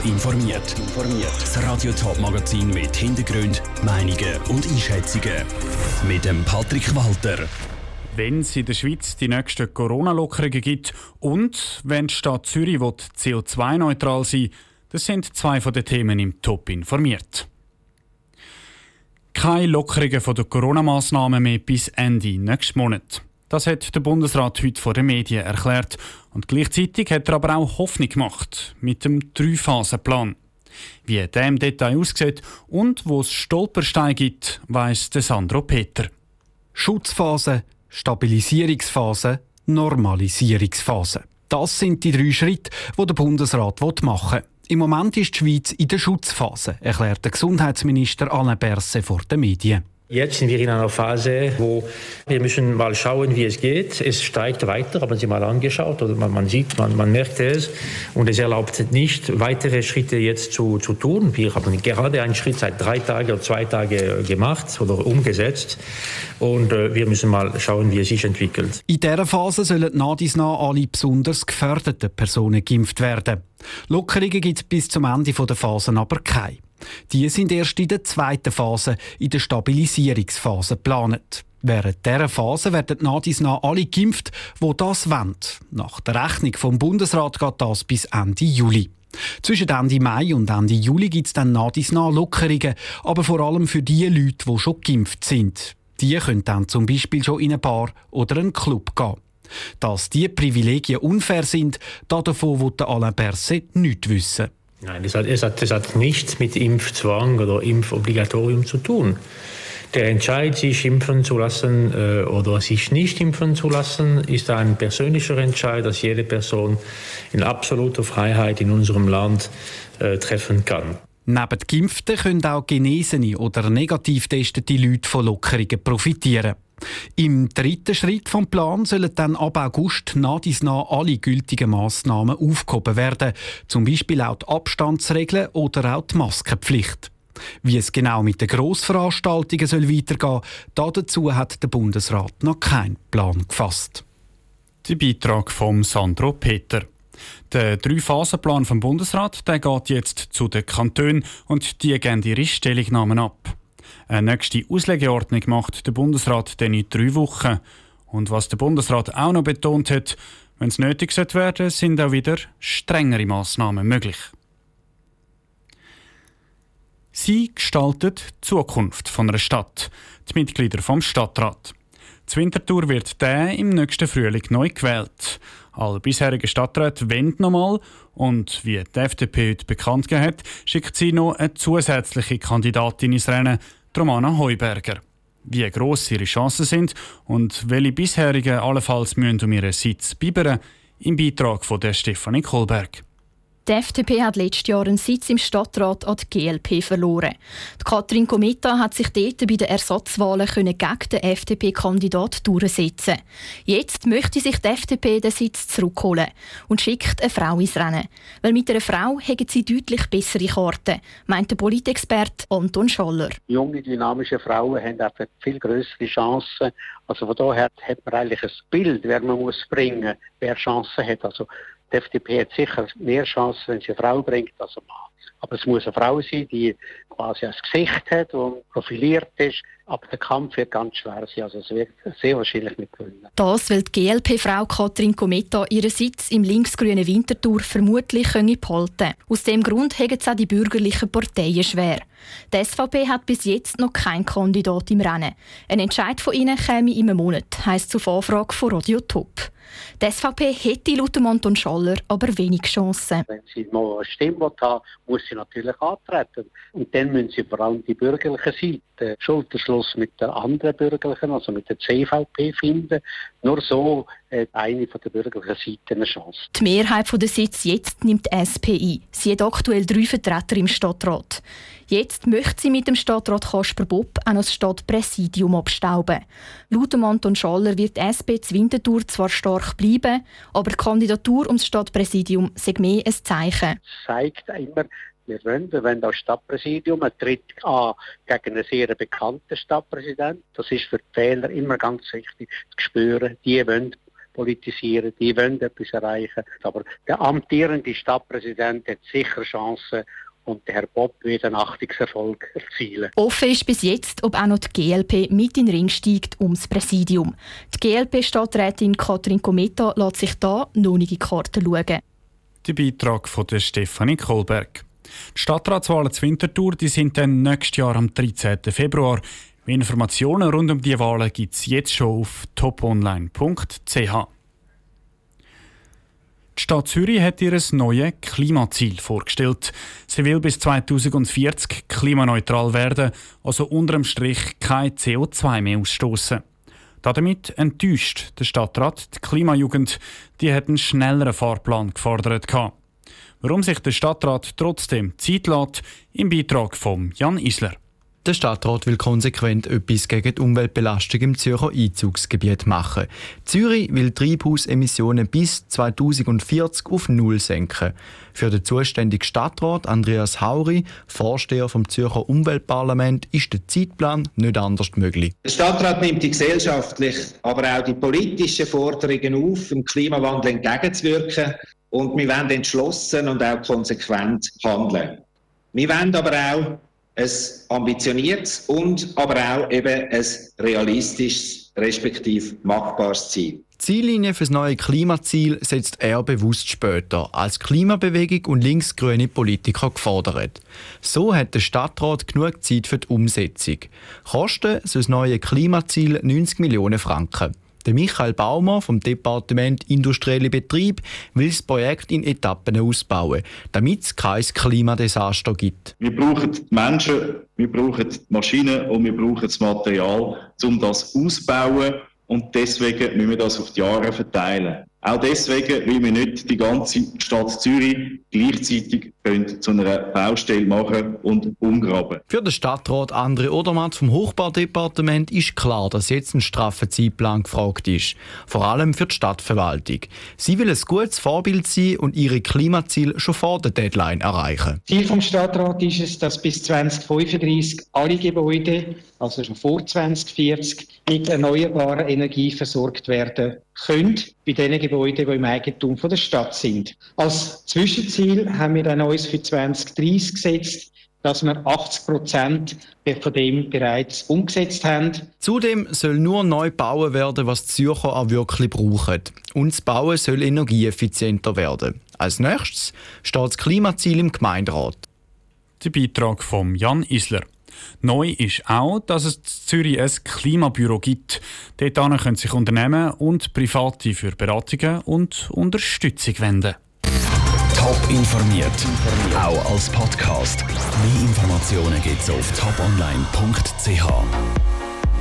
Top informiert. Das Radio Top Magazin mit Hintergrund, Meinungen und Einschätzungen mit dem Patrick Walter. Wenn es in der Schweiz die nächsten Corona-Lockerungen gibt und wenn die Stadt Zürich CO2-neutral sein will, das sind zwei von den Themen im Top informiert. Keine Lockerungen von der Corona-Massnahmen mehr bis Ende nächsten Monat. Das hat der Bundesrat heute vor den Medien erklärt. Und gleichzeitig hat er aber auch Hoffnung gemacht mit dem Drei-Phasen-Plan. Wie der im Detail aussieht und wo es Stolpersteine gibt, weiss Sandro Peter. Schutzphase, Stabilisierungsphase, Normalisierungsphase. Das sind die drei Schritte, die der Bundesrat machen will. Im Moment ist die Schweiz in der Schutzphase, erklärt der Gesundheitsminister Alain Berset vor den Medien. Jetzt sind wir in einer Phase, wo wir müssen mal schauen, wie es geht. Es steigt weiter, haben Sie mal angeschaut oder man, man sieht, man, man merkt es und es erlaubt nicht, weitere Schritte jetzt zu, zu tun. Wir haben gerade einen Schritt seit drei Tagen oder zwei Tagen gemacht oder umgesetzt und äh, wir müssen mal schauen, wie es sich entwickelt. In dieser Phase sollen nach dies nach alle besonders gefährdeten Personen geimpft werden. Lockerungen gibt es bis zum Ende der Phase aber keine. Die sind erst in der zweiten Phase, in der Stabilisierungsphase, geplant. Während dieser Phase werden nadis nach alle geimpft, die das wollen. Nach der Rechnung vom Bundesrat geht das bis Ende Juli. Zwischen Ende Mai und Ende Juli gibt es dann nadis nach Lockerungen, aber vor allem für die Leute, die schon geimpft sind. Die können dann zum Beispiel schon in eine Bar oder einen Club gehen. Dass diese Privilegien unfair sind, davon will Alain Berset nichts wissen. Nein, das hat, es, hat, das hat nichts mit Impfzwang oder Impfobligatorium zu tun. Der Entscheid, sich impfen zu lassen äh, oder sich nicht impfen zu lassen, ist ein persönlicher Entscheid, dass jede Person in absoluter Freiheit in unserem Land äh, treffen kann. Neben Geimpften können auch genesene oder negativ testete Leute von Lockerungen profitieren. Im dritten Schritt vom Plan sollen dann ab August nach dies nach alle gültigen Massnahmen aufgehoben werden, zum Beispiel auch die Abstandsregeln oder auch die Maskenpflicht. Wie es genau mit den Grossveranstaltungen soll weitergehen soll, dazu hat der Bundesrat noch keinen Plan gefasst. Der Beitrag von Sandro Peter. Der Drei-Phasen-Plan vom Bundesrat der geht jetzt zu den Kantonen und die geben ihre Stellungnahmen ab. Eine nächste Auslegeordnung macht der Bundesrat dann in drei Wochen. Und was der Bundesrat auch noch betont hat, wenn es nötig werden sind auch wieder strengere Massnahmen möglich. Sie gestaltet die Zukunft von einer Stadt, die Mitglieder vom Stadtrat. Die Winterthur wird der im nächsten Frühling neu gewählt. Alle bisherigen Stadträte wenden nochmal und wie die FDP heute bekannt gegeben hat, schickt sie noch eine zusätzliche Kandidatin ins Rennen, Romana Heuberger. Wie gross ihre Chancen sind und welche bisherigen allenfalls müssen um ihren Sitz bibbern, im Beitrag von der Stefanie Kohlberg. Die FDP hat letztes Jahr einen Sitz im Stadtrat an die GLP verloren. Die Katrin Kometa hat sich dort bei den Ersatzwahlen gegen den FDP-Kandidat durchsetzen. Jetzt möchte sich die FDP den Sitz zurückholen und schickt eine Frau ins Rennen. Weil mit einer Frau haben sie deutlich bessere Karten, meint der Politexperte Anton Schaller. Junge, dynamische Frauen haben einfach viel größere Chancen. Also von daher hat man eigentlich ein Bild, wer man muss bringen, wer Chancen hat. Also die FDP hat sicher mehr Chancen, wenn sie eine Frau bringt, als ein Mann. Aber es muss eine Frau sein, die quasi ein Gesicht hat, die profiliert ist. Aber der Kampf wird ganz schwer sein. Also es wird sehr wahrscheinlich nicht gewinnen. Das, weil die GLP-Frau Katrin Kometa ihren Sitz im linksgrünen Winterthur vermutlich behalten Aus dem Grund haben es auch die bürgerlichen Parteien schwer. Die SVP hat bis jetzt noch keinen Kandidat im Rennen. Ein Entscheid von ihnen käme in einem Monat, heisst zur Vorfrage von Radio Top. Die SVP hätte laut Anton Schaller aber wenig Chancen. Wenn sie mal eine Stimme haben, muss sie natürlich antreten. Und dann müssen sie vor allem die bürgerliche Seite Schulterschluss mit der anderen bürgerlichen, also mit der CVP finden. Nur so hat eine von der bürgerlichen Seite eine Chance. Die Mehrheit der Sitze jetzt nimmt die SP ein. Sie hat aktuell drei Vertreter im Stadtrat. Jetzt möchte sie mit dem Stadtrat Kasper Bob auch das Stadtpräsidium abstauben. Laut Anton Schaller wird die SP Winterthur zwar stark bleiben, aber die Kandidatur ums Stadtpräsidium sei mehr ein Zeichen. Es zeigt immer, wir wollen, wir wollen das Stadtpräsidium, er tritt an gegen einen sehr bekannten Stadtpräsidenten. Das ist für die Wähler immer ganz wichtig zu spüren. Die wollen politisieren, die wollen etwas erreichen. Aber der amtierende Stadtpräsident hat sicher Chancen, und der Herr Bob wird einen Achtungserfolg erzielen. Offen ist bis jetzt, ob auch noch die GLP mit in den Ring steigt ums Präsidium. Die GLP-Stadträtin Katrin Kometa lässt sich da noch nicht in die Karten schauen. Der Beitrag von der Stefanie Kohlberg. Die Stadtratswahlen zu Winterthur die sind dann nächstes Jahr am 13. Februar. Mehr Informationen rund um die Wahlen gibt es jetzt schon auf toponline.ch. Die Stadt Zürich hat ihr neues Klimaziel vorgestellt. Sie will bis 2040 klimaneutral werden, also unterm Strich kein CO2 mehr ausstoßen. Damit enttäuscht der Stadtrat die Klimajugend. Die hat einen schnelleren Fahrplan gefordert. Warum sich der Stadtrat trotzdem Zeit lässt, im Beitrag von Jan Isler. Der Stadtrat will konsequent etwas gegen die Umweltbelastung im Zürcher Einzugsgebiet machen. Zürich will Treibhausemissionen bis 2040 auf Null senken. Für den zuständigen Stadtrat Andreas Hauri, Vorsteher vom Zürcher Umweltparlament, ist der Zeitplan nicht anders möglich. Der Stadtrat nimmt die gesellschaftlichen, aber auch die politischen Forderungen auf, dem Klimawandel entgegenzuwirken. Und wir wollen entschlossen und auch konsequent handeln. Wir wollen aber auch ein ambitioniertes und aber auch eben ein realistisches, respektive machbares Ziel. Die Ziellinie für das neue Klimaziel setzt er bewusst später, als Klimabewegung und linksgrüne Politiker gefordert. So hat der Stadtrat genug Zeit für die Umsetzung. Kosten soll das neue Klimaziel 90 Millionen Franken. Der Michael Baumer vom Departement Industrielle Betrieb will das Projekt in Etappen ausbauen, damit es kein Klimadesaster gibt. Wir brauchen die Menschen, wir brauchen die Maschinen und wir brauchen das Material, um das auszubauen. Und deswegen müssen wir das auf die Jahre verteilen. Auch deswegen, weil wir nicht die ganze Stadt Zürich gleichzeitig zu einer Baustelle machen und umgraben. Für den Stadtrat André Odermatt vom Hochbaudepartement ist klar, dass jetzt ein straffer Zeitplan gefragt ist. Vor allem für die Stadtverwaltung. Sie will ein gutes Vorbild sein und ihre Klimaziele schon vor der Deadline erreichen. Ziel vom Stadtrat ist es, dass bis 2035 alle Gebäude, also schon vor 2040, mit erneuerbarer Energie versorgt werden können bei den Gebäuden, die im Eigentum der Stadt sind. Als Zwischenziel haben wir dann uns für 2030 gesetzt, dass wir 80 Prozent von dem bereits umgesetzt haben. Zudem soll nur neu bauen werden, was die Zürcher auch wirklich brauchen. Und das Bauen soll energieeffizienter werden. Als nächstes steht das Klimaziel im Gemeinderat. Der Beitrag von Jan Isler. Neu ist auch, dass es in Zürich ein Klimabüro gibt. Dort können sich Unternehmen und Private für Beratungen und Unterstützung wenden. Top informiert, auch als Podcast. Mehr Informationen gibt es auf toponline.ch.